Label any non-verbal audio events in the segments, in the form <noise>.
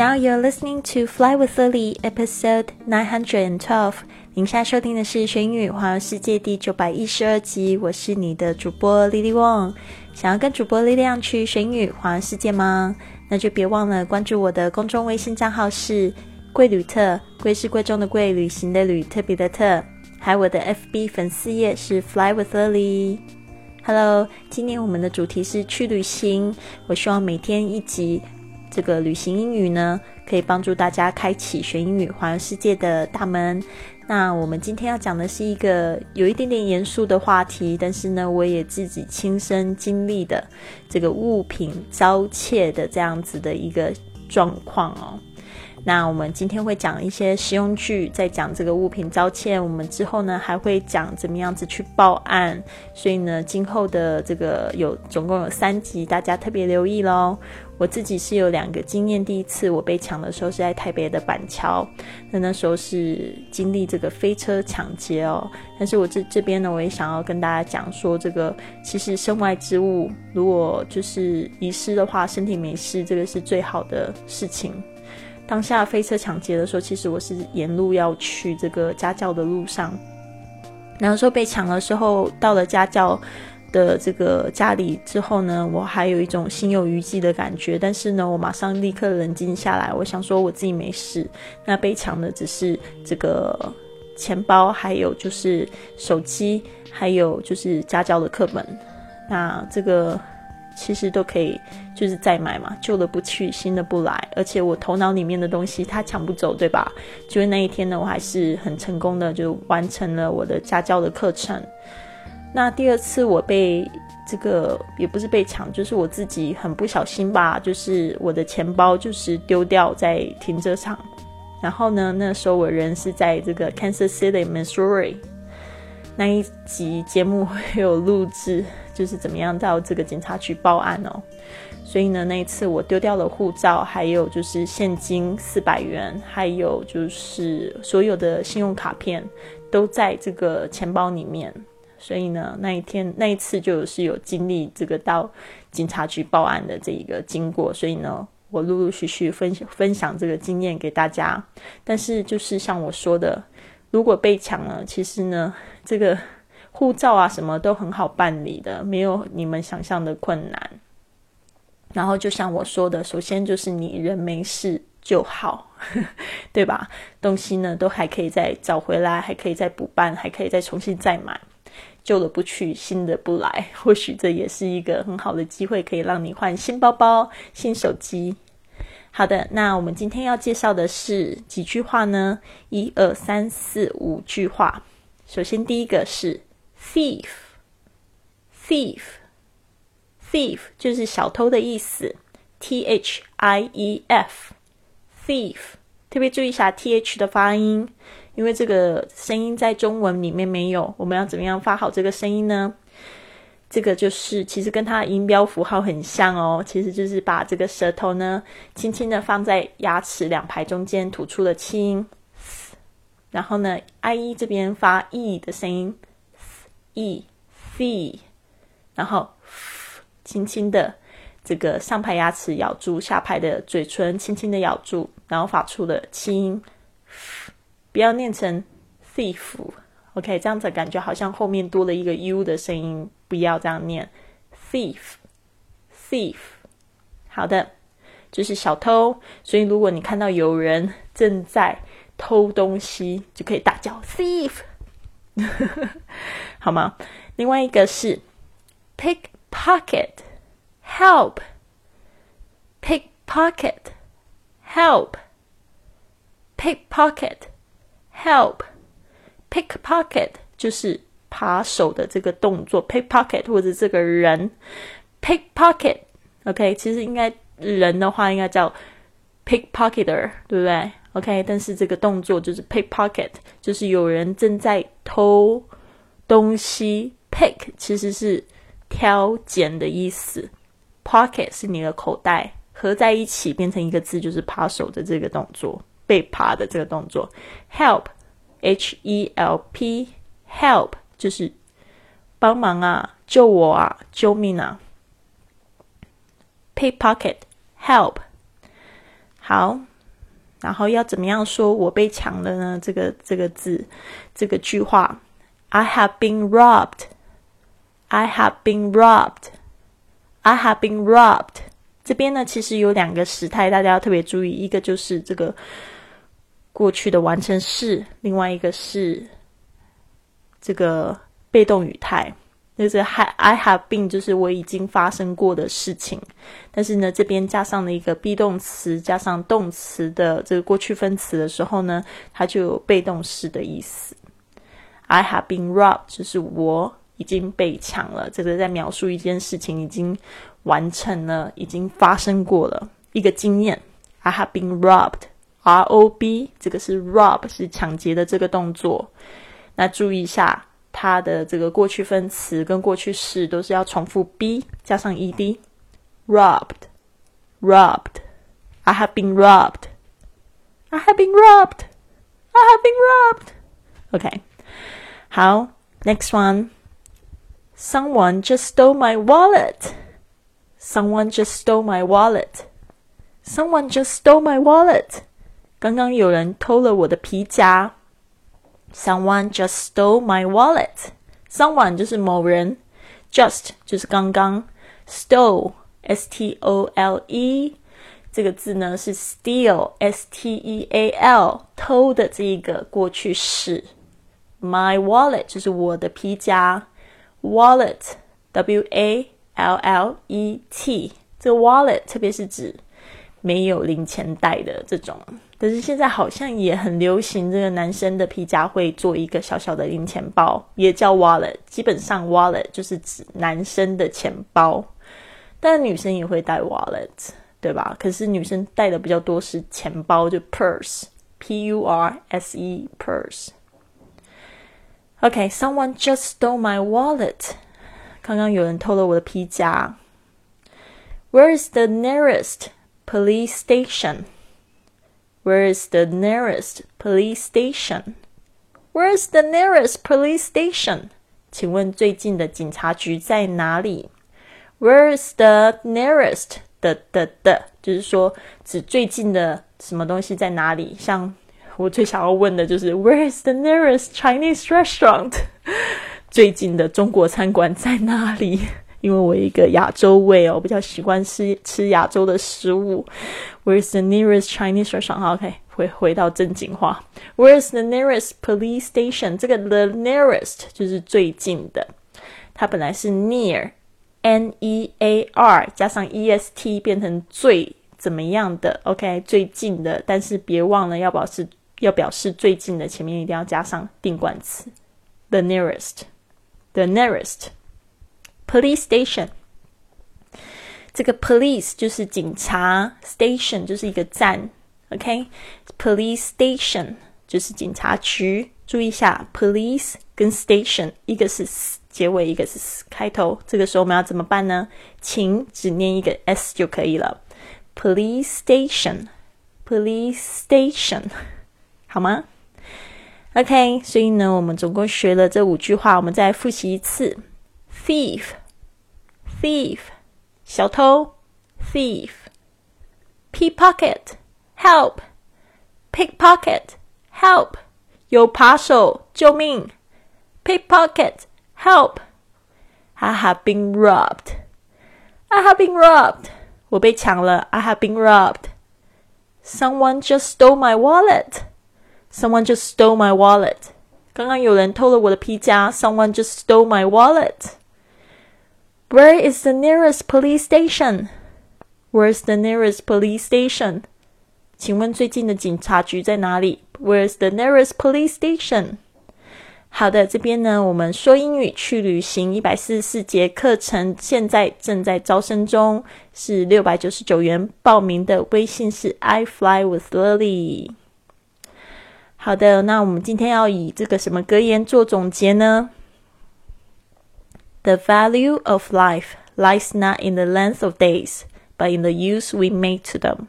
Now you're listening to Fly with Lily, episode nine hundred and twelve. 您现在收听的是《学英语环游世界》第九百一十二集。我是你的主播 Lily Wong。想要跟主播力量去学英语环游世界吗？那就别忘了关注我的公众微信账号是“贵旅特”，贵是贵重的贵，旅行的旅，特别的特。还有我的 FB 粉丝页是 Fly with Lily。Hello，今天我们的主题是去旅行。我希望每天一集。这个旅行英语呢，可以帮助大家开启学英语环游世界的大门。那我们今天要讲的是一个有一点点严肃的话题，但是呢，我也自己亲身经历的这个物品遭窃的这样子的一个状况哦。那我们今天会讲一些实用句，在讲这个物品遭窃。我们之后呢，还会讲怎么样子去报案。所以呢，今后的这个有总共有三集，大家特别留意喽。我自己是有两个经验，第一次我被抢的时候是在台北的板桥，那那时候是经历这个飞车抢劫哦。但是我这这边呢，我也想要跟大家讲说，这个其实身外之物如果就是遗失的话，身体没事，这个是最好的事情。当下飞车抢劫的时候，其实我是沿路要去这个家教的路上，然后说被抢的时候，到了家教。的这个家里之后呢，我还有一种心有余悸的感觉，但是呢，我马上立刻冷静下来，我想说我自己没事。那被抢的只是这个钱包，还有就是手机，还有就是家教的课本。那这个其实都可以就是再买嘛，旧的不去，新的不来。而且我头脑里面的东西他抢不走，对吧？就是那一天呢，我还是很成功的就完成了我的家教的课程。那第二次我被这个也不是被抢，就是我自己很不小心吧，就是我的钱包就是丢掉在停车场。然后呢，那时候我人是在这个 Kansas City, Missouri。那一集节目会有录制，<laughs> 就是怎么样到这个警察局报案哦。所以呢，那一次我丢掉了护照，还有就是现金四百元，还有就是所有的信用卡片都在这个钱包里面。所以呢，那一天那一次就是有经历这个到警察局报案的这一个经过，所以呢，我陆陆续续分享分享这个经验给大家。但是就是像我说的，如果被抢了，其实呢，这个护照啊什么都很好办理的，没有你们想象的困难。然后就像我说的，首先就是你人没事就好，<laughs> 对吧？东西呢都还可以再找回来，还可以再补办，还可以再重新再买。旧的不去，新的不来，或许这也是一个很好的机会，可以让你换新包包、新手机。好的，那我们今天要介绍的是几句话呢？一二三四五句话。首先第一个是 thief，thief，thief 就是小偷的意思，t h i e f，thief，特别注意一下 t h 的发音。因为这个声音在中文里面没有，我们要怎么样发好这个声音呢？这个就是其实跟它的音标符号很像哦，其实就是把这个舌头呢轻轻的放在牙齿两排中间，吐出了气音，然后呢，i e 这边发 e 的声音，e c，然后轻轻的这个上排牙齿咬住下排的嘴唇，轻轻的咬住，然后发出了气音。不要念成 OK，这样子感觉好像后面多了一个 u 的声音，不要这样念 thief，thief。好的，就是小偷，所以如果你看到有人正在偷东西，就可以大叫 thief，好吗？另外一个是 pickpocket，help，pickpocket，help，pickpocket，help。Pick pocket 就是扒手的这个动作，pickpocket 或者这个人，pickpocket，OK，其实应该人的话应该叫 pickpocketer，对不对？OK，但是这个动作就是 pickpocket，就是有人正在偷东西，pick 其实是挑拣的意思，pocket 是你的口袋，合在一起变成一个字就是扒手的这个动作。被扒的这个动作 Help H E L P，help 就是帮忙啊，救我啊，救命啊。pickpocket，help。好，然后要怎么样说我被抢了呢？这个这个字，这个句话，I have been robbed. I have been robbed. I have been robbed. 这边呢，其实有两个时态，大家要特别注意。一个就是这个过去的完成式，另外一个是这个被动语态。就是 I have been，就是我已经发生过的事情。但是呢，这边加上了一个 be 动词，加上动词的这个过去分词的时候呢，它就有被动式的意思。I have been robbed，就是我已经被抢了。这个在描述一件事情已经完成了，已经发生过了一个经验。I have been robbed robbed，R O B，这个是 rob，是抢劫的这个动作。那注意一下。它的这个过去分词跟过去式都是要重复 be 加上 ed。robbed, robbed. I have been robbed. I have been robbed. I have been robbed. Okay. 好，next one. Someone just stole my wallet. Someone just stole my wallet. Someone just stole my wallet. 刚刚有人偷了我的皮夹。Someone just stole my wallet. Someone 就是某人，just 就是刚刚，stole，s t o l e 这个字呢是 steal，s t e a l 偷的这一个过去式。My wallet 就是我的皮夹，wallet，w a l l e t，这个 wallet 特别是指 没有零钱袋的这种。可是现在好像也很流行，这个男生的皮夹会做一个小小的零钱包，也叫 wallet。基本上 wallet 就是指男生的钱包，但女生也会带 wallet，对吧？可是女生带的比较多是钱包，就 purse，p u r s e purse。OK，someone just stole my wallet。刚刚有人偷了我的皮夹。Where is the nearest police station？Where is the nearest police station? Where is the nearest police station? 请问最近的警察局在哪里？Where is the nearest 的的的，就是说指最近的什么东西在哪里？像我最想要问的就是 Where is the nearest Chinese restaurant？最近的中国餐馆在哪里？ <laughs> 因为我一个亚洲胃哦，比较喜欢吃吃亚洲的食物。Where's the nearest Chinese restaurant? OK，回回到正经话。Where's the nearest police station? 这个 the nearest 就是最近的，它本来是 near，n e a r 加上 e s t 变成最怎么样的？OK，最近的。但是别忘了要表示要表示最近的，前面一定要加上定冠词，the nearest，the nearest。Police station，这个 police 就是警察，station 就是一个站，OK？Police station 就是警察局。注意一下，police 跟 station 一个是结尾，一个是开头。这个时候我们要怎么办呢？请只念一个 s 就可以了。Police station，police station，好吗？OK，所以呢，我们总共学了这五句话，我们再复习一次。Thief。thief 小偷 thief pickpocket help pickpocket help 有扒手救命 pickpocket help I have been robbed I have been robbed 我被抢了 I have been robbed Someone just stole my wallet Someone just stole my wallet 刚刚有人偷了我的皮夹 Someone just stole my wallet Where is the nearest police station? Where's the nearest police station? 请问最近的警察局在哪里？Where's the nearest police station? 好的，这边呢，我们说英语去旅行一百四十四节课程，现在正在招生中，是六百九十九元报名的。微信是 I fly with Lily。好的，那我们今天要以这个什么格言做总结呢 ？The value of life lies not in the length of days, but in the use we make to them.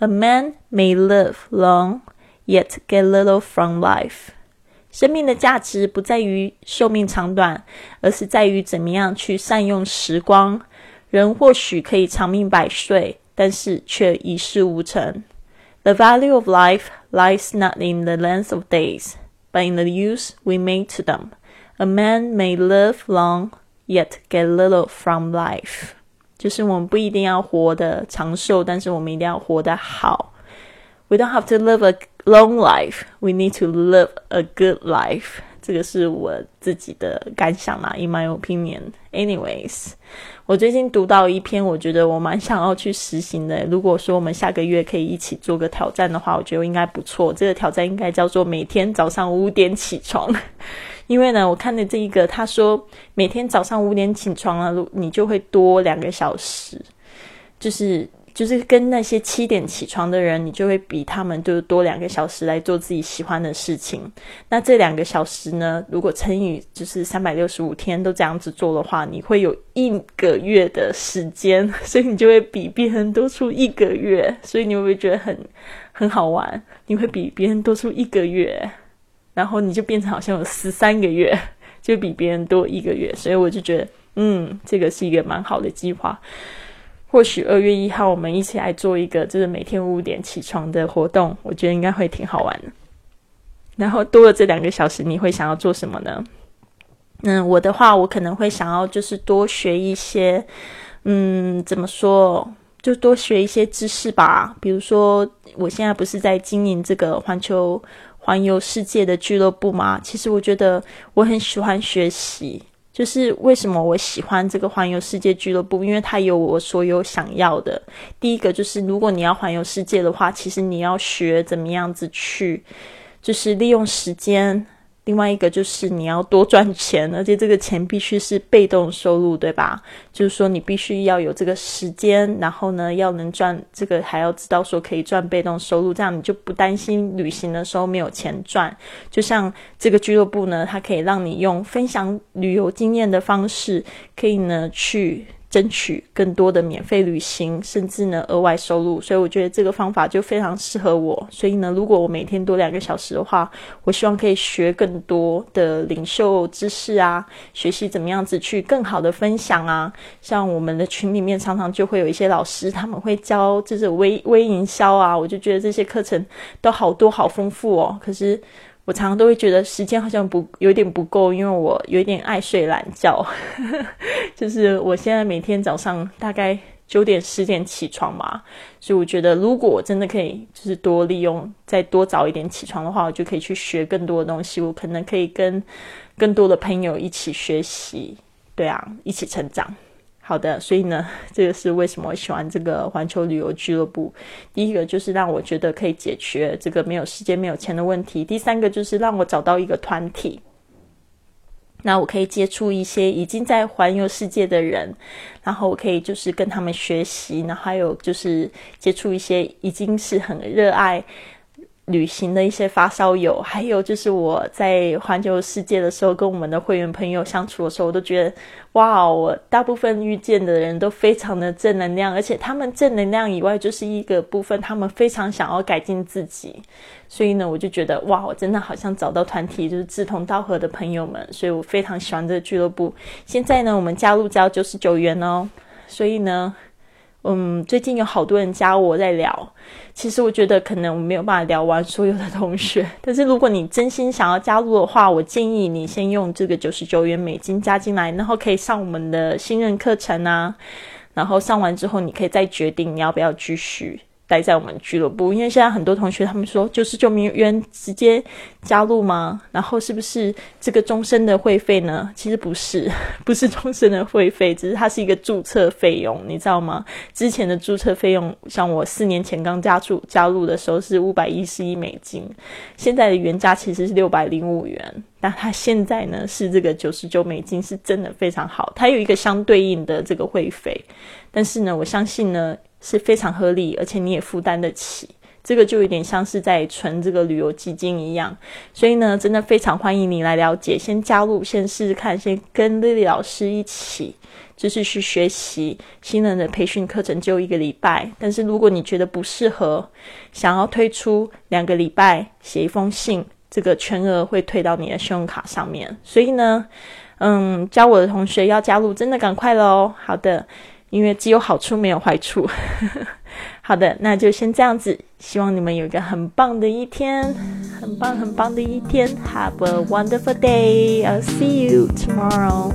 A man may live long, yet get little from life. 生命的价值不在于寿命长短，而是在于怎么样去善用时光。人或许可以长命百岁，但是却一事无成。 The value of life lies not in the length of days, but in the use we make to them. A man may live long, yet get little from life. 就是我们不一定要活得长寿，但是我们一定要活得好。We don't have to live a long life. We need to live a good life. 这个是我自己的感想啦，in my opinion. Anyways，我最近读到一篇，我觉得我蛮想要去实行的。如果说我们下个月可以一起做个挑战的话，我觉得应该不错。这个挑战应该叫做每天早上五点起床。因为呢，我看的这一个，他说每天早上五点起床了，你就会多两个小时，就是。就是跟那些七点起床的人，你就会比他们就多两个小时来做自己喜欢的事情。那这两个小时呢，如果乘以就是三百六十五天都这样子做的话，你会有一个月的时间，所以你就会比别人多出一个月。所以你会不会觉得很很好玩？你会比别人多出一个月，然后你就变成好像有十三个月，<laughs> 就比别人多一个月。所以我就觉得，嗯，这个是一个蛮好的计划。或许二月一号我们一起来做一个，就是每天五点起床的活动，我觉得应该会挺好玩的。然后多了这两个小时，你会想要做什么呢？嗯，我的话，我可能会想要就是多学一些，嗯，怎么说，就多学一些知识吧。比如说，我现在不是在经营这个环球环游世界的俱乐部吗？其实我觉得我很喜欢学习。就是为什么我喜欢这个环游世界俱乐部，因为它有我所有想要的。第一个就是，如果你要环游世界的话，其实你要学怎么样子去，就是利用时间。另外一个就是你要多赚钱，而且这个钱必须是被动收入，对吧？就是说你必须要有这个时间，然后呢要能赚这个，还要知道说可以赚被动收入，这样你就不担心旅行的时候没有钱赚。就像这个俱乐部呢，它可以让你用分享旅游经验的方式，可以呢去。争取更多的免费旅行，甚至呢额外收入，所以我觉得这个方法就非常适合我。所以呢，如果我每天多两个小时的话，我希望可以学更多的领袖知识啊，学习怎么样子去更好的分享啊。像我们的群里面常常就会有一些老师，他们会教就是微微营销啊，我就觉得这些课程都好多好丰富哦。可是。我常常都会觉得时间好像不有点不够，因为我有点爱睡懒觉。<laughs> 就是我现在每天早上大概九点十点起床嘛，所以我觉得如果我真的可以，就是多利用再多早一点起床的话，我就可以去学更多的东西。我可能可以跟更多的朋友一起学习，对啊，一起成长。好的，所以呢，<laughs> 这个是为什么我喜欢这个环球旅游俱乐部。第一个就是让我觉得可以解决这个没有时间、没有钱的问题。第三个就是让我找到一个团体，那我可以接触一些已经在环游世界的人，然后我可以就是跟他们学习，然后还有就是接触一些已经是很热爱。旅行的一些发烧友，还有就是我在环球世界的时候，跟我们的会员朋友相处的时候，我都觉得，哇，我大部分遇见的人都非常的正能量，而且他们正能量以外，就是一个部分，他们非常想要改进自己，所以呢，我就觉得，哇，我真的好像找到团体，就是志同道合的朋友们，所以我非常喜欢这个俱乐部。现在呢，我们加入只要九十九元哦，所以呢。嗯，最近有好多人加我在聊，其实我觉得可能我没有办法聊完所有的同学，但是如果你真心想要加入的话，我建议你先用这个九十九元美金加进来，然后可以上我们的新人课程啊，然后上完之后你可以再决定你要不要继续。待在我们俱乐部，因为现在很多同学他们说九十九元直接加入吗？然后是不是这个终身的会费呢？其实不是，<laughs> 不是终身的会费，只是它是一个注册费用，你知道吗？之前的注册费用，像我四年前刚加入加入的时候是五百一十一美金，现在的原价其实是六百零五元，但它现在呢是这个九十九美金，是真的非常好，它有一个相对应的这个会费，但是呢，我相信呢。是非常合理，而且你也负担得起，这个就有点像是在存这个旅游基金一样。所以呢，真的非常欢迎你来了解，先加入，先试试看，先跟丽丽老师一起，就是去学习新人的培训课程，就一个礼拜。但是如果你觉得不适合，想要退出两个礼拜，写一封信，这个全额会退到你的信用卡上面。所以呢，嗯，教我的同学要加入，真的赶快喽！好的。因为只有好处没有坏处。<laughs> 好的，那就先这样子。希望你们有一个很棒的一天，很棒很棒的一天。Have a wonderful day. I'll see you tomorrow.